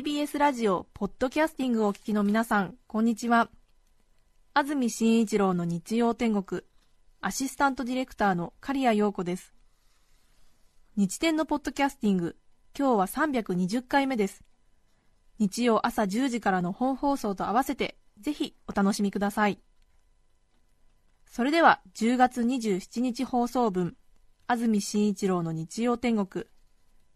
TBS ラジオ、ポッドキャスティングをお聞きの皆さん、こんにちは。安住紳一郎の日曜天国、アシスタントディレクターの刈谷陽子です。日天のポッドキャスティング、今日は320回目です。日曜朝10時からの本放送と合わせて、ぜひお楽しみください。それでは、10月27日放送分、安住紳一郎の日曜天国、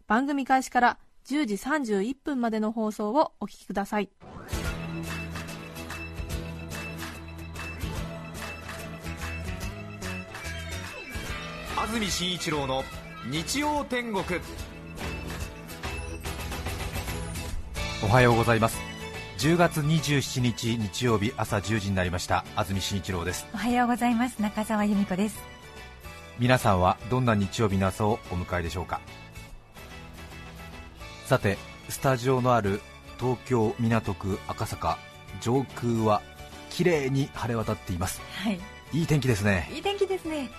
番組開始から10時31分までの放送をお聞きください。安住紳一郎の日曜天国。おはようございます。10月27日日曜日朝10時になりました。安住紳一郎です。おはようございます。中澤由美子です。皆さんはどんな日曜日の朝をお迎えでしょうか？さてスタジオのある東京港区赤坂上空は綺麗に晴れ渡っています。はい。いい天気ですね。いい天気ですね。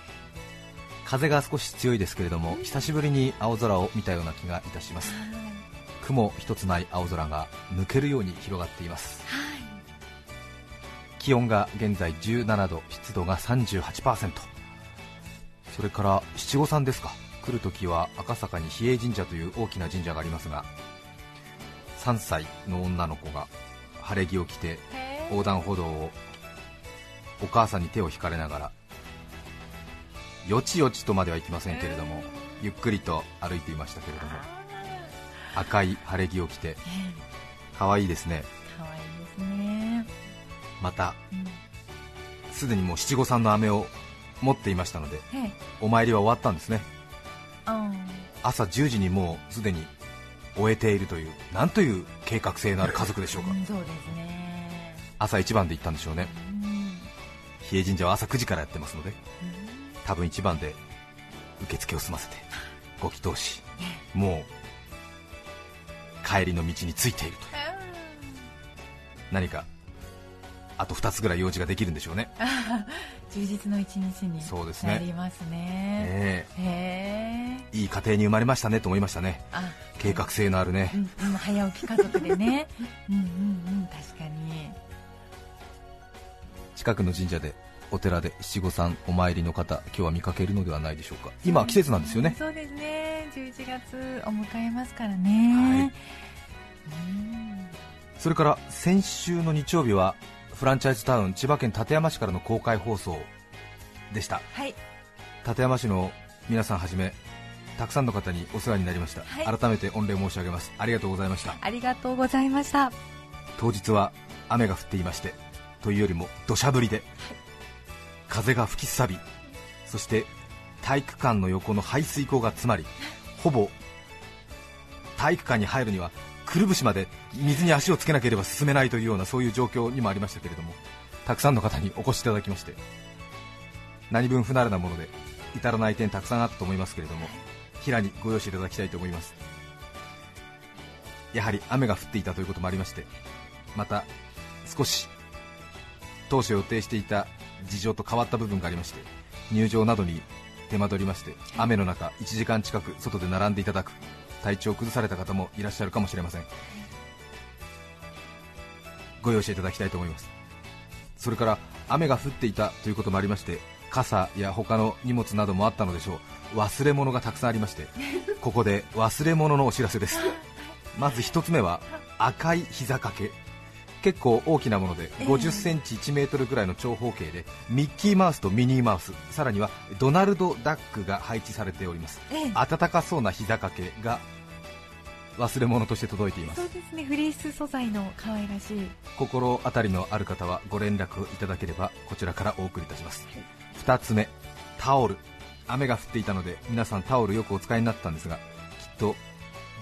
風が少し強いですけれども久しぶりに青空を見たような気がいたします。雲一つない青空が抜けるように広がっています。はい。気温が現在17度湿度が38%それから七五三ですか来るときは赤坂に比叡神社という大きな神社がありますが3歳の女の子が晴れ着を着て横断歩道をお母さんに手を引かれながらよちよちとまではいきませんけれどもゆっくりと歩いていましたけれども赤い晴れ着を着て可愛いですね。可愛いですね。またうん。すでにもう七五三の飴を持っていましたのではいお参りは終わったんですね。あ朝10時にもうすでに終えているというなんという計画性のある家族でしょうか。うんそうですね。朝一番で行ったんでしょうね。うん。比叡神社は朝9時からやってますので多分一番で受付を済ませて ご祈祷しもう帰りの道に着いているという。何かあと2つぐらい用事ができるんでしょうね 充実の一日にそうですね。なりますね。え。へえ。えいい家庭に生まれましたねと思いましたね。あ計画性のあるね。うんうん早起き家族でね。うんうんうん確かに。近くの神社でお寺で七五三お参りの方今日は見かけるのではないでしょうか。今季節なんですよね。そうですね。11月を迎えますからね。うん。それから先週の日曜日はフランチャイズタウン千葉県館山市からの公開放送でした。はい。館山市の皆さんはじめたくさんの方にお世話になりました、はい。改めて御礼申し上げます。ありがとうございました。ありがとうございました。当日は雨が降っていましてというよりも土砂降りで、風が吹きすさびそして体育館の横の排水溝が詰まりほぼ体育館に入るにはくるぶしまで水に足をつけなければ進めないというようなそういう状況にもありましたけれどもたくさんの方にお越しいただきまして何分不慣れなもので至らない点たくさんあったと思いますけれども平にご容赦いただきたいと思います。やはり雨が降っていたということもありましてまた少し当初予定していた事情と変わった部分がありまして入場などに手間取りまして雨の中1時間近く外で並んでいただく。体調を崩された方もいらっしゃるかもしれません。ご容赦いただきたいと思います。それから雨が降っていたということもありまして傘や他の荷物などもあったのでしょう。忘れ物がたくさんありましてここで忘れ物のお知らせです。まず1つ目は赤い膝掛け。結構大きなもので50センチ1メートルぐらいの長方形でミッキーマウスとミニーマウスさらにはドナルド・ダックが配置されております。ええ。暖かそうな膝掛けが忘れ物として届いています。そうですね。フリース素材の可愛らしい。心当たりのある方はご連絡いただければこちらからお送りいたします、2つ目タオル。雨が降っていたので皆さんタオルよくお使いになったんですがきっと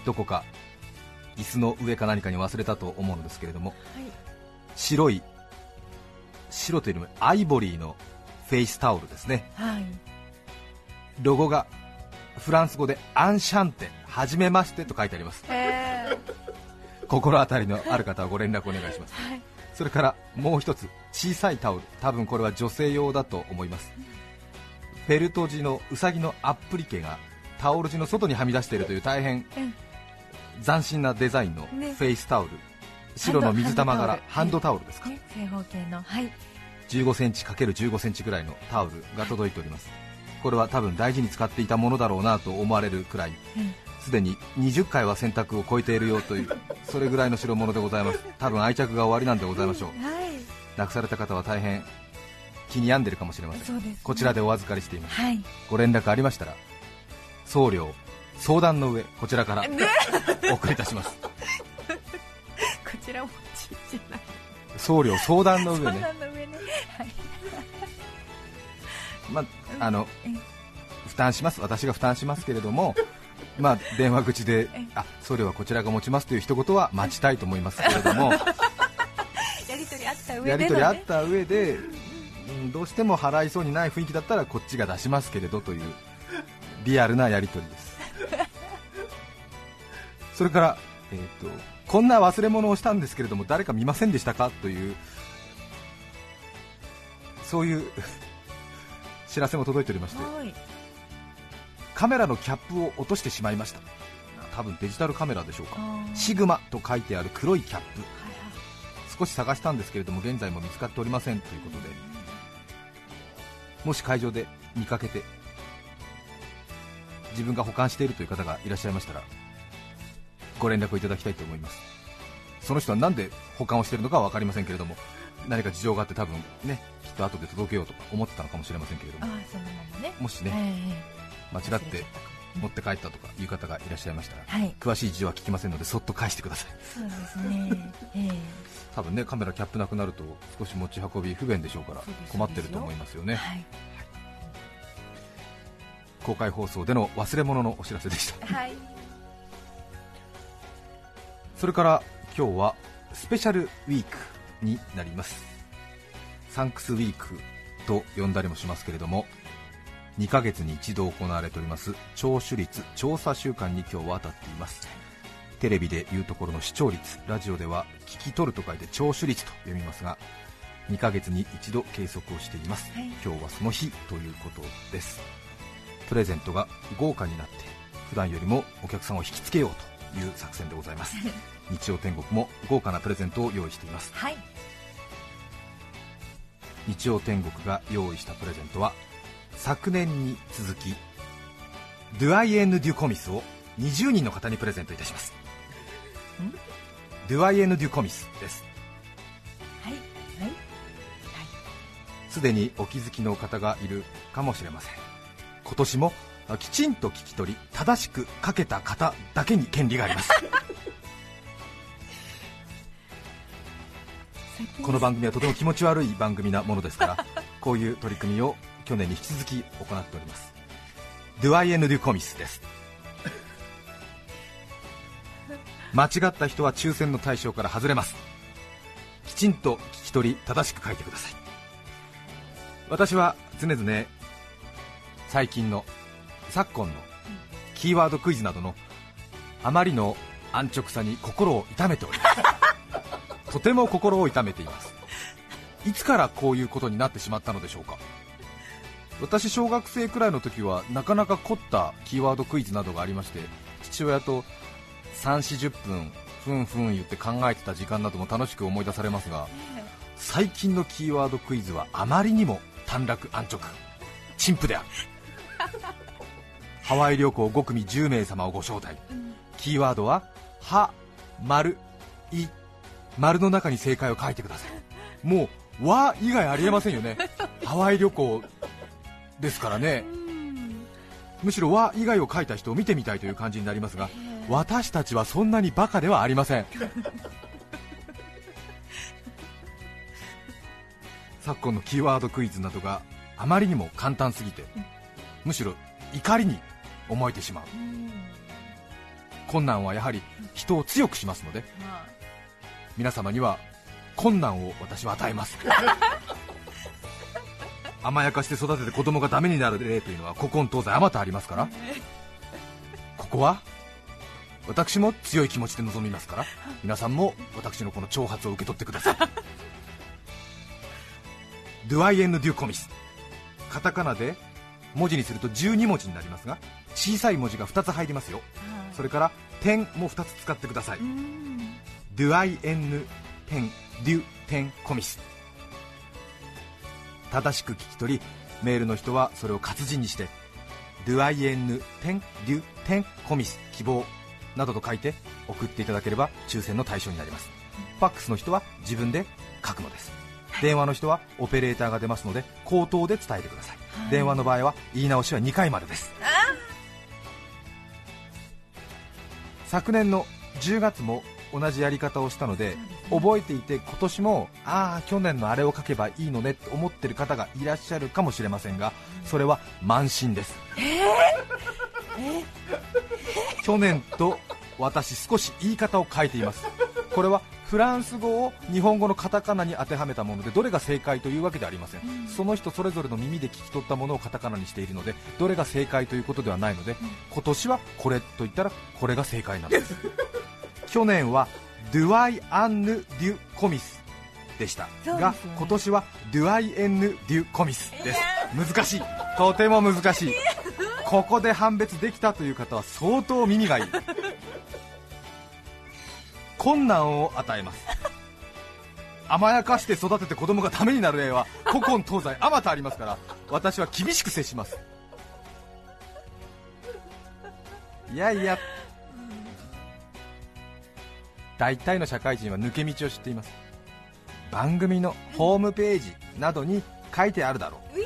どこか椅子の上か何かに忘れたと思うのですけれどもはい。白い白というよりもアイボリーのフェイスタオルですね。はい。ロゴがフランス語で Enchanté はじめましてと書いてあります。え心当たりのある方はご連絡お願いします、はい。それからもう一つ小さいタオル。多分これは女性用だと思います。フェルト地のうさぎのアップリケがタオル地の外にはみ出しているという大変うん斬新なデザインのね。フェイスタオル、白の水玉柄ハハンドタオルですか、ね。正方形の。はい。15センチ ×15 センチぐらいのタオルが届いております。これは多分大事に使っていたものだろうなと思われるくらいうん。すでに20回は洗濯を超えているよという それぐらいの代物でございます。多分愛着が終わりなんでございましょう。はい。なくされた方は大変気に病んでるかもしれません。ね。こちらでお預かりしています。はい。ご連絡ありましたら送料相談の上こちらからお送りいたします。こちらもちっちゃな送料相談の上ね。相談の上ね。はい。まああのえ。負担します。私が負担しますけれどもまあ電話口でえ。あ送料はこちらが持ちますという一言は待ちたいと思いますけれども。やり取りあった上での、ね、やり取りあった上で、うんどうしても払いそうにない雰囲気だったらこっちが出しますけれどというリアルなやり取りですそれから、えー、とこんな忘れ物をしたんですけれども誰か見ませんでしたか？というそういう 知らせも届いておりましてはい。カメラのキャップを落としてしまいました。多分デジタルカメラでしょうか。シグマと書いてある黒いキャップ。はい。少し探したんですけれども現在も見つかっておりませんということでもし会場で見かけて自分が保管しているという方がいらっしゃいましたらご連絡をいただきたいと思います。その人は何で保管をしているのかは分かりませんけれども何か事情があって多分ねきっと後で届けようとか思ってたのかもしれませんけれども。ね。もしねえ間違って持って帰ったとかいう方がいらっしゃいましたらえはい。詳しい事情は聞きませんのでそっと返してください。そうですね。ええ。多分ねカメラキャップなくなると少し持ち運び不便でしょうから困ってると思いますよね。はい。公開放送での忘れ物のお知らせでした。はいそれから今日はスペシャルウィークになります。サンクスウィークと呼んだりもしますけれども2ヶ月に一度行われております聴取率調査週間に今日は当たっています。テレビでいうところの視聴率ラジオでは聞き取ると書いて聴取率と読みますが2ヶ月に一度計測をしています、はい。今日はその日ということです。プレゼントが豪華になって普段よりもお客さんを引きつけようという作戦でございます。日曜天国も豪華なプレゼントを用意しています。はい。日曜天国が用意したプレゼントは昨年に続きドゥアイエンヌ・デュ・コミスを20人の方にプレゼントいたします。ドゥアイエンヌ・デュ・コミスです。はい。はい。すでにお気づきの方がいるかもしれません。今年もあきちんと聞き取り正しく書けた方だけに権利があります。この番組はとても気持ち悪い番組なものですから こういう取り組みを去年に引き続き行っております。ドゥアイエンヌ・デュ・コミスです。間違った人は抽選の対象から外れます。きちんと聞き取り正しく書いてください。私は常々最近の昨今のキーワードクイズなどのあまりの安直さに心を痛めております。とても心を痛めています。いつからこういうことになってしまったのでしょうか。私小学生くらいの時はなかなか凝ったキーワードクイズなどがありまして父親と3 4 0分ふんふん言って考えてた時間なども楽しく思い出されますが最近のキーワードクイズはあまりにも短絡安直陳腐であるハワイ旅行5組10名様をご招待。キーワードは「は」「丸」「い」丸の中に正解を書いてください。もう「わ」以外ありえませんよね。ハワイ旅行ですからね。むしろ「わ」以外を書いた人を見てみたいという感じになりますが私たちはそんなにバカではありません。昨今のキーワードクイズなどがあまりにも簡単すぎてむしろ怒りに思えてしまう。困難はやはり人を強くしますのでま皆様には困難を私は与えます。甘やかして育てて子供がダメになる例というのは古今東西あまたありますから。ここは私も強い気持ちで臨みますから皆さんも私のこの挑発を受け取ってください。ドゥアイエンヌ・デュ・コミス。カタカナで文字にすると12文字になりますが小さい文字が2つ入りますよ。あそれから点も2つ使ってください。うん。ドゥアイエンヌペンデュテンコミス。正しく聞き取りメールの人はそれを活字にしてドゥアイエンヌテンデュテンコミス希望などと書いて送っていただければ抽選の対象になります。ファックスの人は自分で書くのです。電話の人はオペレーターが出ますので口頭で伝えてください、はい。電話の場合は言い直しは2回までです昨年の10月も同じやり方をしたので覚えていて今年もああ去年のあれを書けばいいのねって思ってる方がいらっしゃるかもしれませんがそれは慢心です、去年と私少し言い方を変えています。これはフランス語を日本語のカタカナに当てはめたものでどれが正解というわけではありません、その人それぞれの耳で聞き取ったものをカタカナにしているのでどれが正解ということではないので、今年はこれと言ったらこれが正解なんです。去年はドゥアイアンヌ・デュ・コミスでした。がね。今年はドゥアイエンヌ・デュ・コミスです。難しい。とても難しい。ここで判別できたという方は相当耳がいい困難を与えます。甘やかして育てて子供がダメになる例は古今東西あまたありますから私は厳しく接します。いやいや。大体の社会人は抜け道を知っています。番組のホームページなどに書いてあるだろう。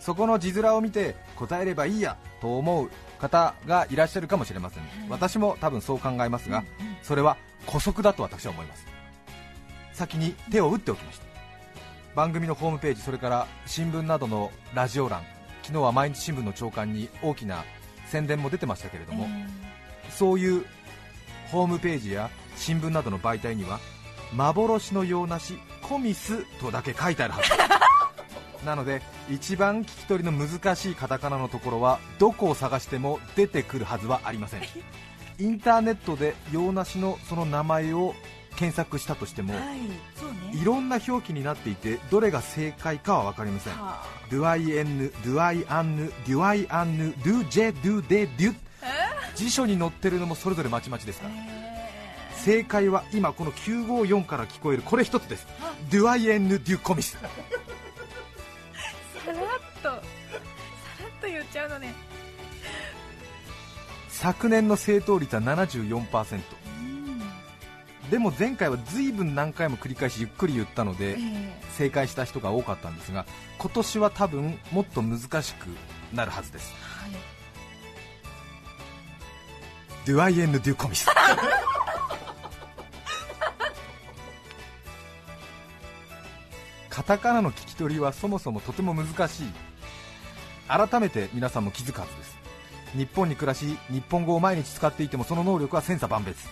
そこの字面を見て答えればいいやと思う方がいらっしゃるかもしれません、私も多分そう考えますが、それは姑息だと私は思います。先に手を打っておきました。番組のホームページそれから新聞などのラジオ欄昨日は毎日新聞の朝刊に大きな宣伝も出てましたけれども、そういうホームページや新聞などの媒体には幻の洋梨コミスとだけ書いてあるはず。なので一番聞き取りの難しいカタカナのところはどこを探しても出てくるはずはありませんインターネットで洋梨のその名前を検索したとしても、はいね。いろんな表記になっていてどれが正解かは分かりません。はドゥアイエンヌ、ドゥアイアンヌ、デュアイアンヌ、ドゥジェ、ドゥデ、デュ辞書に載ってるのもそれぞれまちまちですから。正解は今この954から聞こえるこれ一つです。ドゥアイエンヌ・デュコミス。さらっとさらっと言っちゃうのね昨年の正答率は74%でも前回は随分何回も繰り返しゆっくり言ったのでえ正解した人が多かったんですが今年は多分もっと難しくなるはずです。はい。ドゥアイエンヌ・デュコミスカタカナの聞き取りはそもそもとても難しい。改めて皆さんも気づくはずです日本に暮らし日本語を毎日使っていてもその能力は千差万別。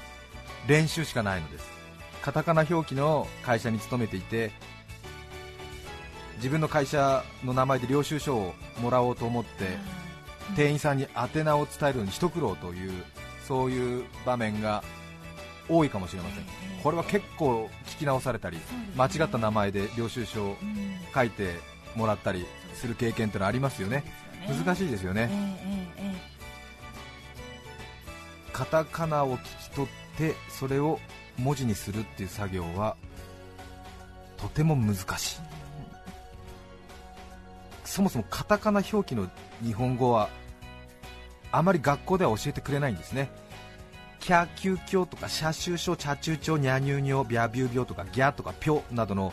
練習しかないのです。カタカナ表記の会社に勤めていて自分の会社の名前で領収書をもらおうと思って店員さんに宛名を伝えるのに一苦労というそういう場面が多いかもしれません。これは結構聞き直されたり間違った名前で領収書を書いてもらったりする経験ってのはありますよね難いしいですよね。えええカタカナを聞き取ってそれを文字にするっていう作業はとても難しい。そもそもカタカナ表記の日本語はあまり学校では教えてくれないんですね。キャキュキョとかシャシュショチャチュチョニャニュニョビャビュービョとかギャとかピョなどの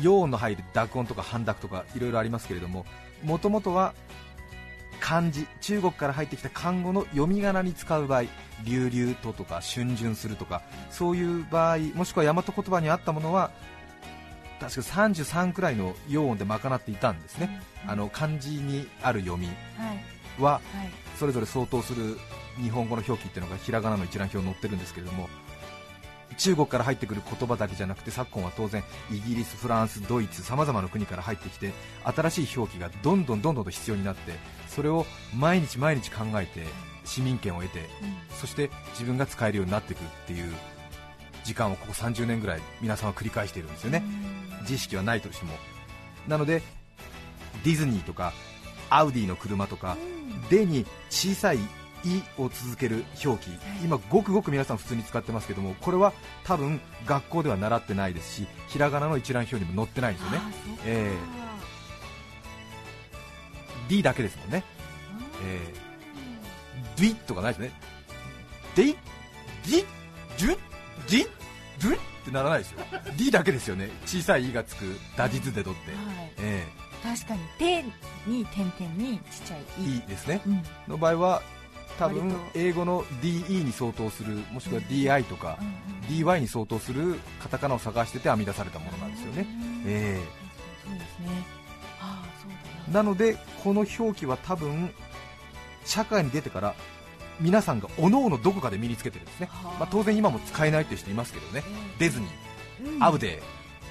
陽音の入る濁音とか半濁とかいろいろありますけれどももともとは漢字中国から入ってきた漢語の読み仮名に使う場合流々ととか春巡するとかそういう場合もしくは大和言葉にあったものは確か33くらいの陽音で賄っていたんですね、あの漢字にある読みはそれぞれ相当する日本語の表記っていうのがひらがなの一覧表に載ってるんですけれども中国から入ってくる言葉だけじゃなくて昨今は当然イギリス、フランス、ドイツさまざまな国から入ってきて新しい表記がどんどんどんどんと必要になってそれを毎日毎日考えて市民権を得てそして自分が使えるようになっていくっていう時間をここ30年ぐらい皆さんは繰り返しているんですよね、自意識はないとしても。なのでディズニーとかアウディの車とか、でに小さい「い」を続ける表記、今、ごくごく皆さん普通に使ってますけども、これは多分学校では習ってないですし、ひらがなの一覧表にも載ってないんですよね、えー D だけですもんね、えー、ディとかないですね、ディ、ディ、ジュ、ディ、ドゥってならないですよ、D だけですよね、小さい「い」がつくダジズデドって、はい。え確かに手に点々にちっちゃいー、いいですね。うん。の場合は多分英語の DE に相当するもしくは DI とか DY に相当するカタカナを探してて編み出されたものなんですよね、えそうですね。ああそうな。なのでこの表記は多分社会に出てから皆さんが各々どこかで身につけてるんですね、はあ。まあ、当然今も使えないという人いますけどね。デズニー、うん。アブデ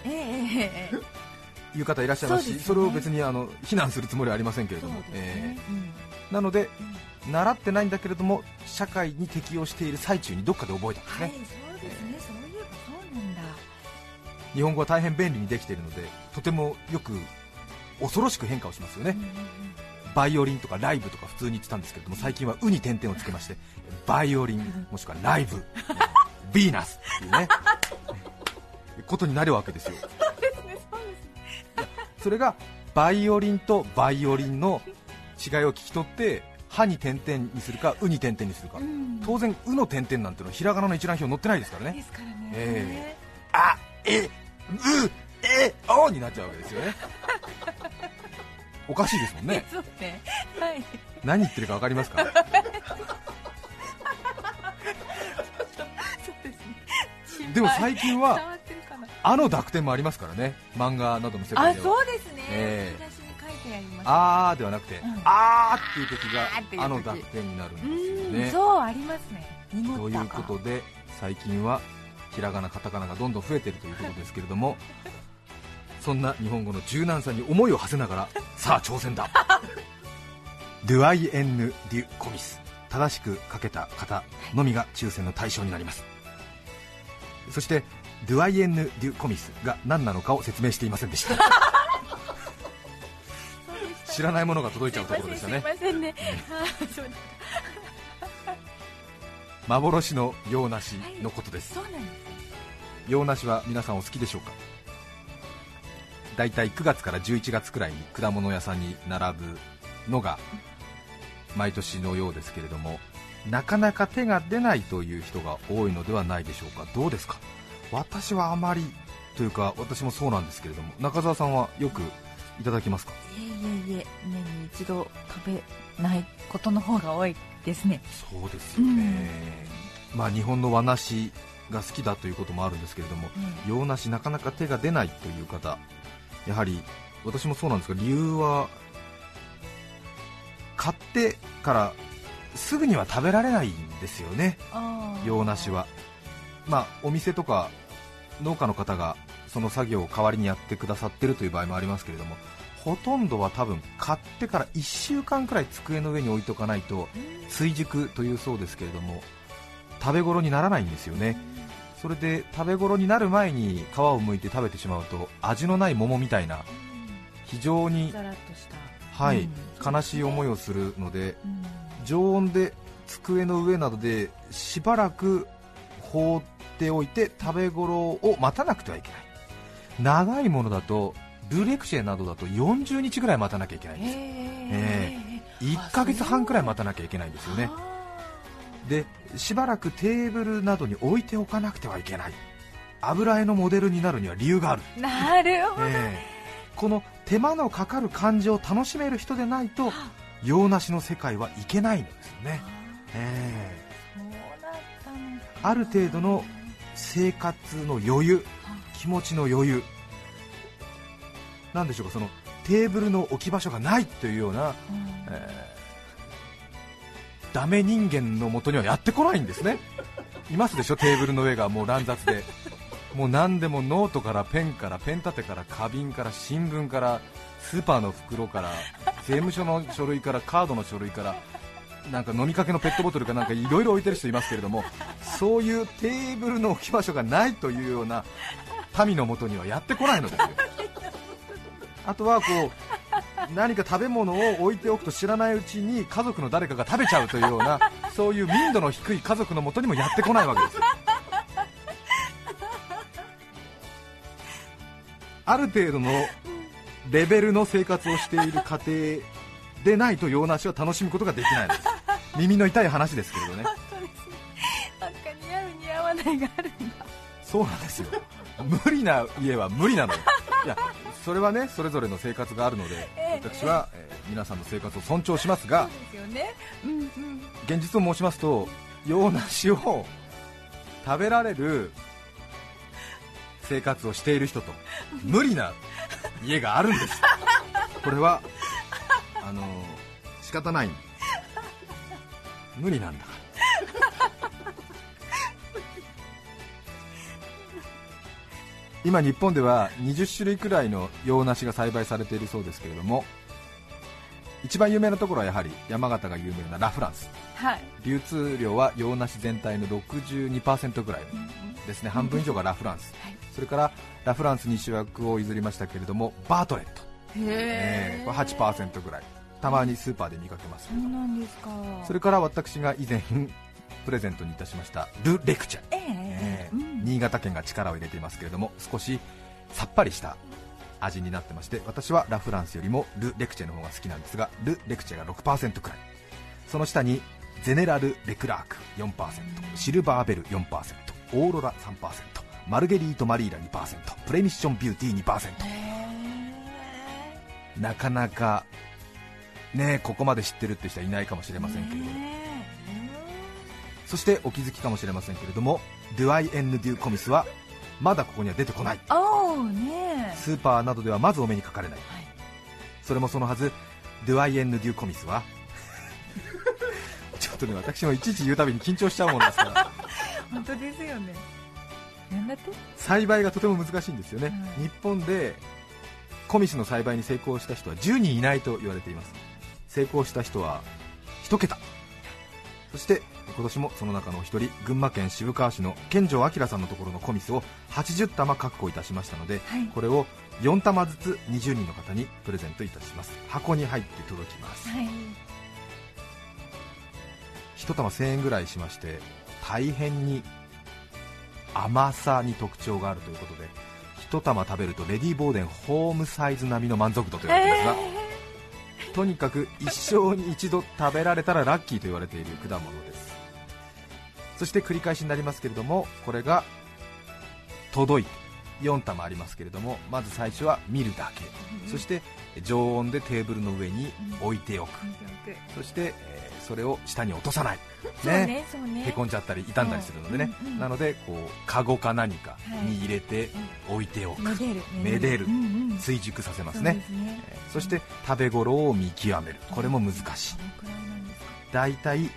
ええいう方いらっしゃいますしそれを別にあの非難するつもりはありませんけれども、えーなので習ってないんだけれども社会に適応している最中にどっかで覚えたんですね、はいそうですね。そういえばそうなんだ。日本語は大変便利にできているのでとてもよく恐ろしく変化をしますよね、うんうんうん。バイオリンとかライブとか普通に言ってたんですけれども最近は「う」に点々をつけましてバイオリンもしくはライブヴィーナスっていうねことになるわけですよ。それがバイオリンとバイオリンの違いを聞き取って「歯に点々にするか「う」に点々にするか、うん。当然「う」の点々なんてのはひらがなの一覧表載ってないですからね。ですからね。えあ、え、う、え、おになっちゃうわけですよね。おかしいですもんね。ね。はい。何言ってるかわかりますか？ですね。でも最近伝はあの濁点もありますからね。漫画などの世あ界では。そうですね。ええ。引き出しに書いてあーではなくて、ん。あーっていう時あーっていう時。があの濁点になるんですようんね。そうありますね。ということで最近はひらがなカタカナがどんどん増えているということですけれども そんな日本語の柔軟さに思いを馳せながら さあ挑戦だ。ドゥアイエンヌ・デュ・コミス。正しく書けた方のみが抽選の対象になります。そしてドゥアイエンヌ・デュ・コミスが何なのかを説明していませんでした 知らないものが届いちゃうところでしたね。すいませんね。幻の洋梨のことです。そうなんです洋梨は皆さんお好きでしょうか？だいたい9月から11月くらいに果物屋さんに並ぶのが毎年のようですけれどもなかなか手が出ないという人が多いのではないでしょうか？どうですか？私はあまりというか私もそうなんですけれども中澤さんはよくいただきますか？いえいえいえ年に一度食べないことの方が多いですね。そうですよね、まあ日本の和梨が好きだということもあるんですけれども、洋梨なかなか手が出ないという方やはり私もそうなんですが理由は買ってからすぐには食べられないんですよね。洋梨は。まあお店とか農家の方がその作業を代わりにやってくださってるという場合もありますけれどもほとんどは多分買ってから1週間くらい机の上に置いとかないと追熟というそうですけれども食べ頃にならないんですよね。それで食べ頃になる前に皮を剥いて食べてしまうと味のない桃みたいな非常に、はいうん。悲しい思いをするのでうん。常温で机の上などでしばらく放っておいて食べ頃を待たなくてはいけない長いものだとルレクシェなどだと40日ぐらい待たなきゃいけないんです。へー。1ヶ月半くらい待たなきゃいけないんですよね。でしばらくテーブルなどに置いておかなくてはいけない。油絵のモデルになるには理由がある、なるほど、ええ。この手間のかかる感じを楽しめる人でないと洋梨の世界はいけないんですよね、ええ。そうだったのか。ある程度の生活の余裕気持ちの余裕。なんでしょうかそのテーブルの置き場所がないというような、うん。えーダメ人間のもとにはやってこないんですね。いますでしょテーブルの上が。もう乱雑で。もう何でもノートからペンからペン立てから花瓶から新聞からスーパーの袋から税務署の書類からカードの書類からなんか飲みかけのペットボトルかなんかいろいろ置いてる人いますけれどもそういうテーブルの置き場所がないというような民のもとにはやってこないのですよ。あとはこう何か食べ物を置いておくと知らないうちに家族の誰かが食べちゃうというような そういう民度の低い家族のもとにもやってこないわけですよ。ある程度のレベルの生活をしている家庭でないと洋梨は楽しむことができないのです。耳の痛い話ですけれどね。なんか似合う似合わないがあるんだ。そうなんですよ無理な家は無理なのよ。いやそれはねそれぞれの生活があるので、ええ。私は、えー皆さんの生活を尊重しますがね。うんうん。現実を申しますと洋梨を食べられる生活をしている人と無理な家があるんです。これはあの仕方ない。無理なんだ。か今日本では20種類くらいの洋梨が栽培されているそうですけれども一番有名なところはやはり山形が有名なラ・フランス。はい。流通量は洋梨全体の62%ぐらいですね、半分以上がラ・フランス、はい。それからラ・フランスに主役を譲りましたけれどもバートレット、えーこれ8%ぐらい。たまにスーパーで見かけますそうなんですか。それから私が以前プレゼントにいたしましたル・レクチャ、えええーうん。新潟県が力を入れていますけれども少しさっぱりした味になってまして私はラ・フランスよりもル・レクチェの方が好きなんですがル・レクチェが6%くらい。その下にゼネラル・レクラーク4%シルバーベル4%オーロラ3%マルゲリート・マリーラ2%プレミッション・ビューティー2%なかなかねここまで知ってるって人はいないかもしれませんけれどもそしてお気づきかもしれませんけれどもドゥアイ・エンヌ・デュ・コミスはまだここには出てこない。ねスーパーなどではまずお目にかかれない、はい。それもそのはずドゥアイ・エンヌ・デュ・コミスはちょっとね私もいちいち言うたびに緊張しちゃうもんですから。本当ですよね。なんだって栽培がとても難しいんですよね、はい。日本でコミスの栽培に成功した人は10人いないと言われています。成功した人は1桁そして今年もその中のお一人群馬県渋川市の健城明さんのところのコミスを80玉確保いたしましたので、はい。これを4玉ずつ20人の方にプレゼントいたします。箱に入って届きます。はい。1玉1000円ぐらいしまして大変に甘さに特徴があるということで1玉食べるとレディー・ボーデンホームサイズ並みの満足度と言われていますが、とにかく一生に一度食べられたらラッキーと言われている果物です。そして繰り返しになりますけれどもこれが届いて4玉ありますけれどもまず最初は見るだけ。そして常温でテーブルの上に置いておく。そして、えーそれを下に落とさない、ねそうね。へこんじゃったり傷んだりするのでね、なのでこうカゴか何かに入れて置いておく、めでるめでる。追熟させますね。そして食べ頃を見極める。これも難しい。大体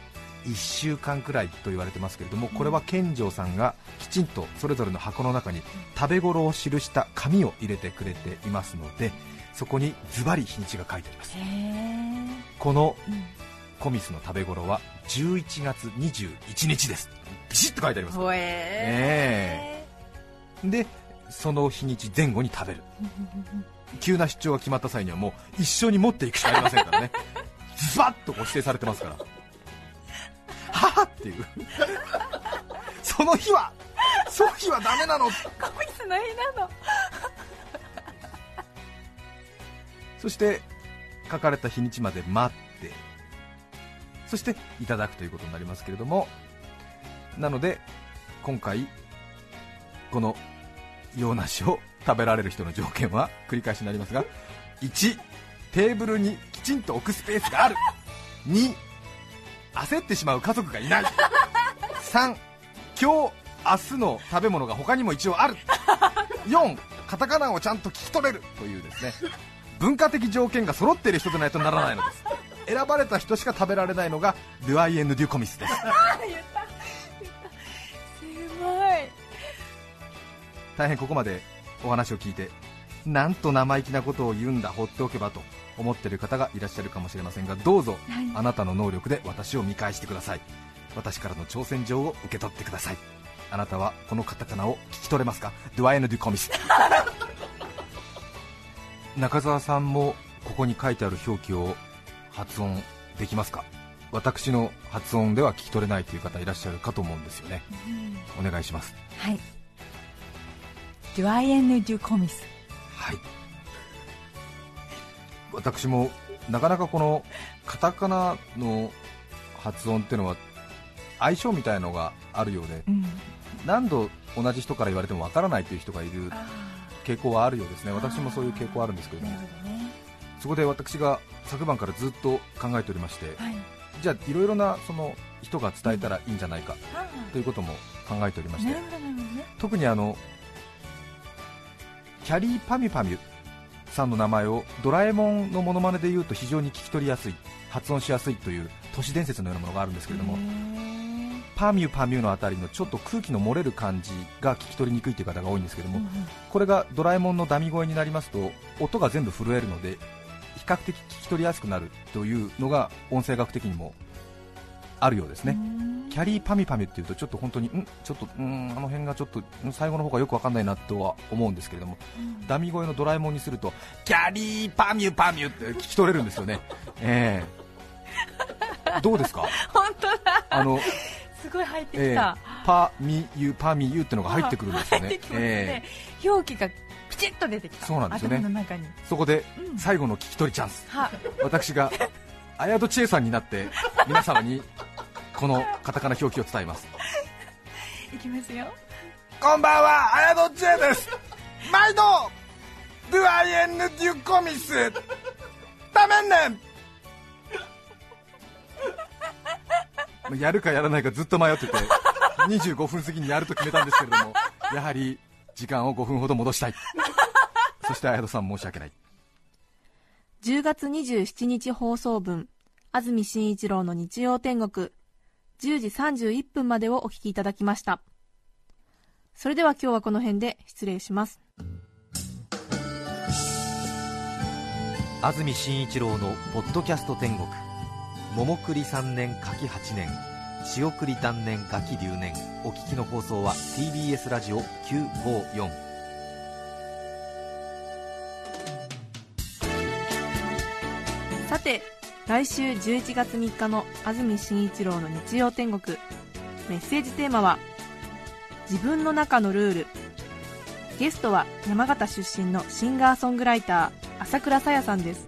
1週間くらいと言われてますけれどもこれは健丈さんがきちんとそれぞれの箱の中に食べ頃を記した紙を入れてくれていますのでそこにズバリ日にちが書いてあります。このうんコミスの食べ頃は11月21日です。ビシッと書いてありますほええ。でその日にち前後に食べる。急な出張が決まった際にはもう一緒に持っていくしかありませんからね。ズバッとこう指定されてますから。ははっていう。その日はその日はダメなの。コミスの日なの。そして書かれた日にちまで待ってそしていただくということになりますけれどもなので今回この洋梨を食べられる人の条件は繰り返しになりますが1テーブルにきちんと置くスペースがある。2焦ってしまう家族がいない。3今日明日の食べ物が他にも一応ある。4カタカナをちゃんと聞き取れるというですね文化的条件が揃っている人でないとならないのです。選ばれた人しか食べられないのがドゥアイエンヌ・デュ・コミスです。すごい。大変ここまでお話を聞いてなんと生意気なことを言うんだ放っておけばと思っている方がいらっしゃるかもしれませんがどうぞ、あなたの能力で私を見返してください。私からの挑戦状を受け取ってください。あなたはこのカタカナを聞き取れますか？ドゥアイエンヌ・デュ・コミス。中澤さんもここに書いてある表記を発音できますか？私の発音では聞き取れないという方いらっしゃるかと思うんですよね、お願いします。はい。デュアイエンヌ・デュ・コミスはい。私もなかなかこのカタカナの発音っていうのは相性みたいのがあるようでうん。何度同じ人から言われてもわからないという人がいるあ傾向はあるようですね。私もそういう傾向あるんですけれどねそこで私が昨晩からずっと考えておりましてはい。じゃあいろいろなその人が伝えたらいいんじゃないかあということも考えておりましてね。特にあのキャリーパミュパミュさんの名前をドラえもんのモノマネで言うと非常に聞き取りやすい発音しやすいという都市伝説のようなものがあるんですけれどもパミュパミュのあたりのちょっと空気の漏れる感じが聞き取りにくいという方が多いんですけども、うんうん。これがドラえもんのダミ声になりますと音が全部震えるので比較的聞き取りやすくなるというのが音声学的にもあるようですね、うん。キャリーパミュパミュっていうとちょっと本当にんちょっとうんあの辺がちょっとん最後の方がよくわかんないなとは思うんですけれども、ダミ声のドラえもんにするとキャリーパミュパミュって聞き取れるんですよね、ええ。どうですか？本当だ。あの、すごい入ってええきた、パミユパミユってのが入ってくるんですよね。入ってきますえね、表記がピチッと出てきた。そうなんですよね。頭の中に。えそこでうん。最後の聞き取りチャンス。は私が綾戸千恵さんになって皆様にこのカタカナ表記を伝えます。いきますよ。こんばんは、綾戸千恵です。毎度、ドゥアイエンヌ・デュ・コミス、ためんねん。やるかやらないかずっと迷ってて、25分過ぎにやると決めたんですけれども、やはり時間を5分ほど戻したい。そして綾戸さん申し訳ない。10月27日放送分、安住紳一郎の日曜天国、10時31分までをお聞きいただきました。それでは今日はこの辺で失礼します。安住紳一郎のポッドキャスト天国桃栗3年柿8年塩栗断年柿留年お聞きの放送は TBS ラジオ954さて、来週11月3日の安住紳一郎の日曜天国、メッセージテーマは、自分の中のルール。ゲストは山形出身のシンガーソングライター、朝倉さやさんです。